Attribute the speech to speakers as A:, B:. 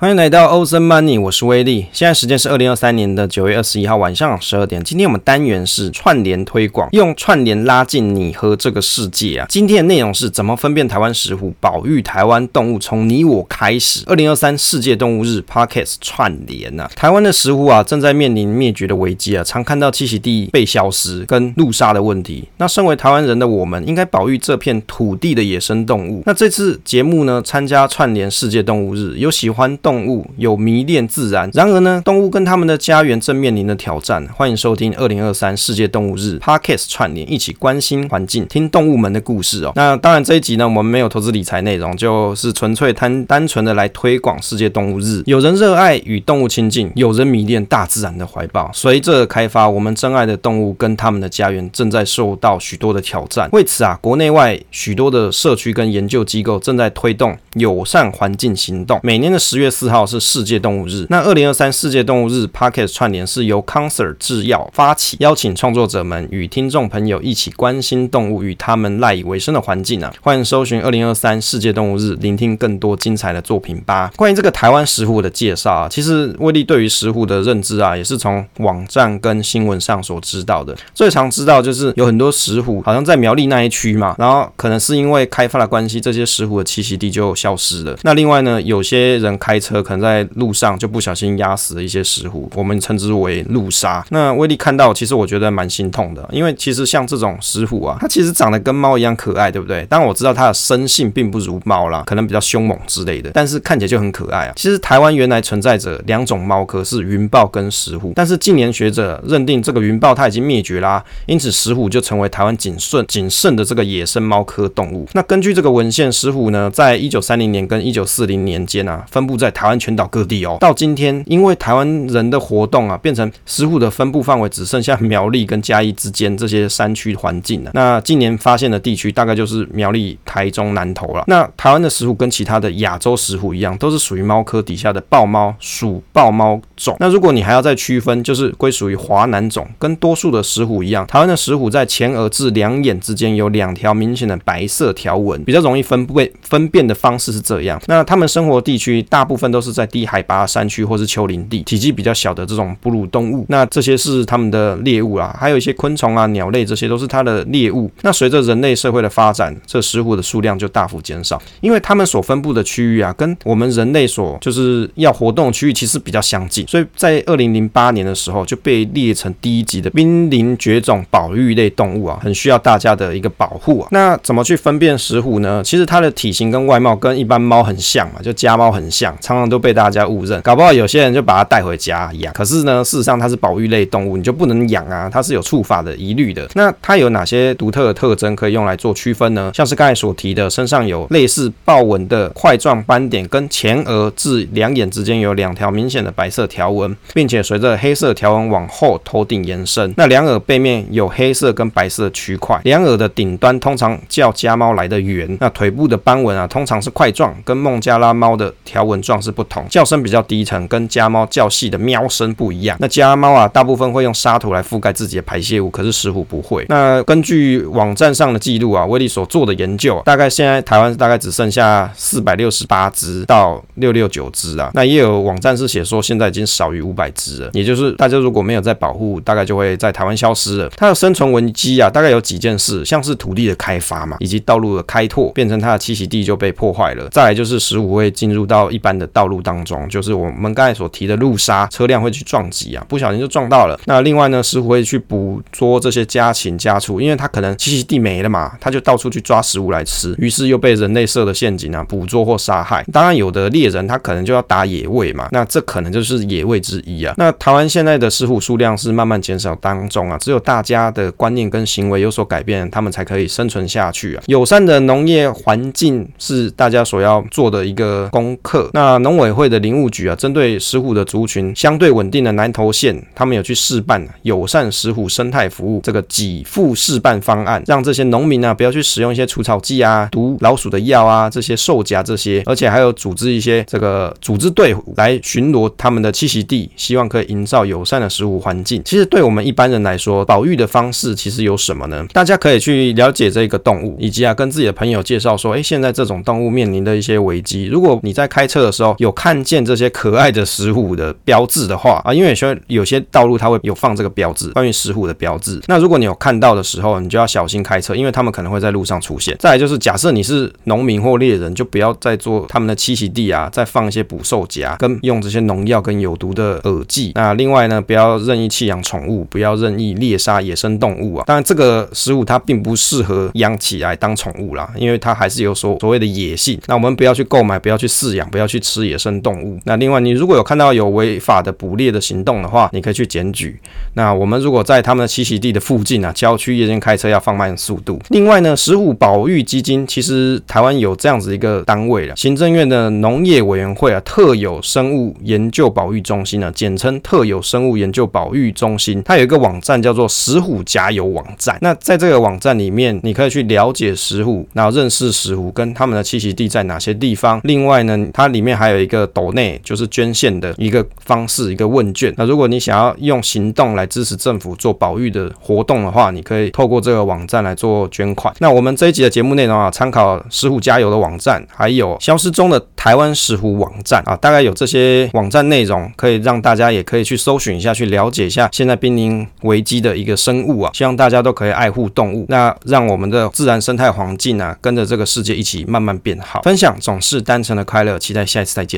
A: 欢迎来到 Awesome Money，我是威利。现在时间是二零二三年的九月二十一号晚上十二点。今天我们单元是串联推广，用串联拉近你和这个世界啊。今天的内容是怎么分辨台湾石虎，保育台湾动物，从你我开始。二零二三世界动物日 Podcast 串联啊，台湾的石虎啊正在面临灭绝的危机啊，常看到栖息地被消失跟路杀的问题。那身为台湾人的我们，应该保育这片土地的野生动物。那这次节目呢，参加串联世界动物日，有喜欢动动物有迷恋自然，然而呢，动物跟他们的家园正面临的挑战。欢迎收听二零二三世界动物日 Podcast 串联，一起关心环境，听动物们的故事哦。那当然这一集呢，我们没有投资理财内容，就是纯粹单单纯的来推广世界动物日。有人热爱与动物亲近，有人迷恋大自然的怀抱。随着开发，我们珍爱的动物跟他们的家园正在受到许多的挑战。为此啊，国内外许多的社区跟研究机构正在推动友善环境行动。每年的十月四号是世界动物日，那二零二三世界动物日 p o c k e t 串联是由 Concert 制药发起，邀请创作者们与听众朋友一起关心动物与他们赖以为生的环境啊！欢迎搜寻二零二三世界动物日，聆听更多精彩的作品吧。关于这个台湾石虎的介绍啊，其实威力对于石虎的认知啊，也是从网站跟新闻上所知道的。最常知道就是有很多石虎好像在苗栗那一区嘛，然后可能是因为开发的关系，这些石虎的栖息地就消失了。那另外呢，有些人开车车可能在在路上就不小心压死了一些石虎，我们称之为路杀。那威力看到，其实我觉得蛮心痛的，因为其实像这种石虎啊，它其实长得跟猫一样可爱，对不对？当然我知道它的生性并不如猫啦，可能比较凶猛之类的，但是看起来就很可爱啊。其实台湾原来存在着两种猫科，是云豹跟石虎，但是近年学者认定这个云豹它已经灭绝啦，因此石虎就成为台湾仅剩仅剩的这个野生猫科动物。那根据这个文献，石虎呢，在一九三零年跟一九四零年间啊，分布在台湾全岛各地哦，到今天，因为台湾人的活动啊，变成石虎的分布范围只剩下苗栗跟嘉义之间这些山区环境了。那近年发现的地区大概就是苗栗、台中、南投了。那台湾的石虎跟其他的亚洲石虎一样，都是属于猫科底下的豹猫属豹猫种。那如果你还要再区分，就是归属于华南种，跟多数的石虎一样，台湾的石虎在前额至两眼之间有两条明显的白色条纹，比较容易分辨分辨的方式是这样。那它们生活地区大部分都是在低海拔山区或是丘陵地，体积比较小的这种哺乳动物，那这些是它们的猎物啊，还有一些昆虫啊、鸟类，这些都是它的猎物。那随着人类社会的发展，这石虎的数量就大幅减少，因为它们所分布的区域啊，跟我们人类所就是要活动区域其实比较相近，所以在二零零八年的时候就被列成第一级的濒临绝种保育类动物啊，很需要大家的一个保护啊。那怎么去分辨石虎呢？其实它的体型跟外貌跟一般猫很像嘛，就家猫很像，常常都被大家误认，搞不好有些人就把它带回家养。可是呢，事实上它是保育类动物，你就不能养啊，它是有触法的疑虑的。那它有哪些独特的特征可以用来做区分呢？像是刚才所提的，身上有类似豹纹的块状斑点，跟前额至两眼之间有两条明显的白色条纹，并且随着黑色条纹往后头顶延伸。那两耳背面有黑色跟白色区块，两耳的顶端通常较家猫来的圆。那腿部的斑纹啊，通常是块状，跟孟加拉猫的条纹状是不同。叫声比较低沉，跟家猫较细的喵声不一样。那家猫啊，大部分会用沙土来覆盖自己的排泄物，可是石虎不会。那根据网站上的记录啊，威力所做的研究，大概现在台湾大概只剩下四百六十八只到六六九只啊。那也有网站是写说现在已经少于五百只了，也就是大家如果没有在保护，大概就会在台湾消失了。它的生存危机啊，大概有几件事，像是土地的开发嘛，以及道路的开拓，变成它的栖息地就被破坏了。再来就是石虎会进入到一般的道路当中，就是我们刚才所提的路杀，车辆会去撞击啊，不小心就撞到了。那另外呢，石虎会去捕捉这些家禽家畜，因为它可能栖息地没了嘛，它就到处去抓食物来吃，于是又被人类设的陷阱啊，捕捉或杀害。当然，有的猎人他可能就要打野味嘛，那这可能就是野味之一啊。那台湾现在的石虎数量是慢慢减少当中啊，只有大家的观念跟行为有所改变，他们才可以生存下去啊。友善的农业环境是大家所要做的一个功课。那农委会的林务局啊，针对石虎的族群相对稳定的南投县，他们有去试办友善石虎生态服务这个给付试办方案，让这些农民啊不要去使用一些除草剂啊、毒老鼠的药啊、这些兽夹这些，而且还有组织一些这个组织队伍来巡逻他们的栖息地，希望可以营造友善的食虎环境。其实对我们一般人来说，保育的方式其实有什么呢？大家可以去了解这个动物，以及啊跟自己的朋友介绍说，哎，现在这种动物面临的一些危机。如果你在开车的时候，有看见这些可爱的石虎的标志的话啊，因为有些有些道路它会有放这个标志，关于石虎的标志。那如果你有看到的时候，你就要小心开车，因为他们可能会在路上出现。再来就是，假设你是农民或猎人，就不要再做他们的栖息地啊，再放一些捕兽夹，跟用这些农药跟有毒的饵剂。那另外呢，不要任意弃养宠物，不要任意猎杀野生动物啊。当然，这个食虎它并不适合养起来当宠物啦，因为它还是有所所谓的野性。那我们不要去购买，不要去饲养，不要去吃野生动物。那另外，你如果有看到有违法的捕猎的行动的话，你可以去检举。那我们如果在他们的栖息地的附近啊，郊区夜间开车要放慢速度。另外呢，石虎保育基金其实台湾有这样子一个单位了，行政院的农业委员会啊，特有生物研究保育中心呢，简称特有生物研究保育中心，它有一个网站叫做石虎加油网站。那在这个网站里面，你可以去了解石虎，然后认识石虎跟他们的栖息地在哪些地方。另外呢，它里面还还有一个斗内，就是捐献的一个方式，一个问卷。那如果你想要用行动来支持政府做保育的活动的话，你可以透过这个网站来做捐款。那我们这一集的节目内容啊，参考石虎加油的网站，还有消失中的台湾石虎网站啊，大概有这些网站内容，可以让大家也可以去搜寻一下，去了解一下现在濒临危机的一个生物啊。希望大家都可以爱护动物，那让我们的自然生态环境啊，跟着这个世界一起慢慢变好。分享总是单纯的快乐，期待下一次再见。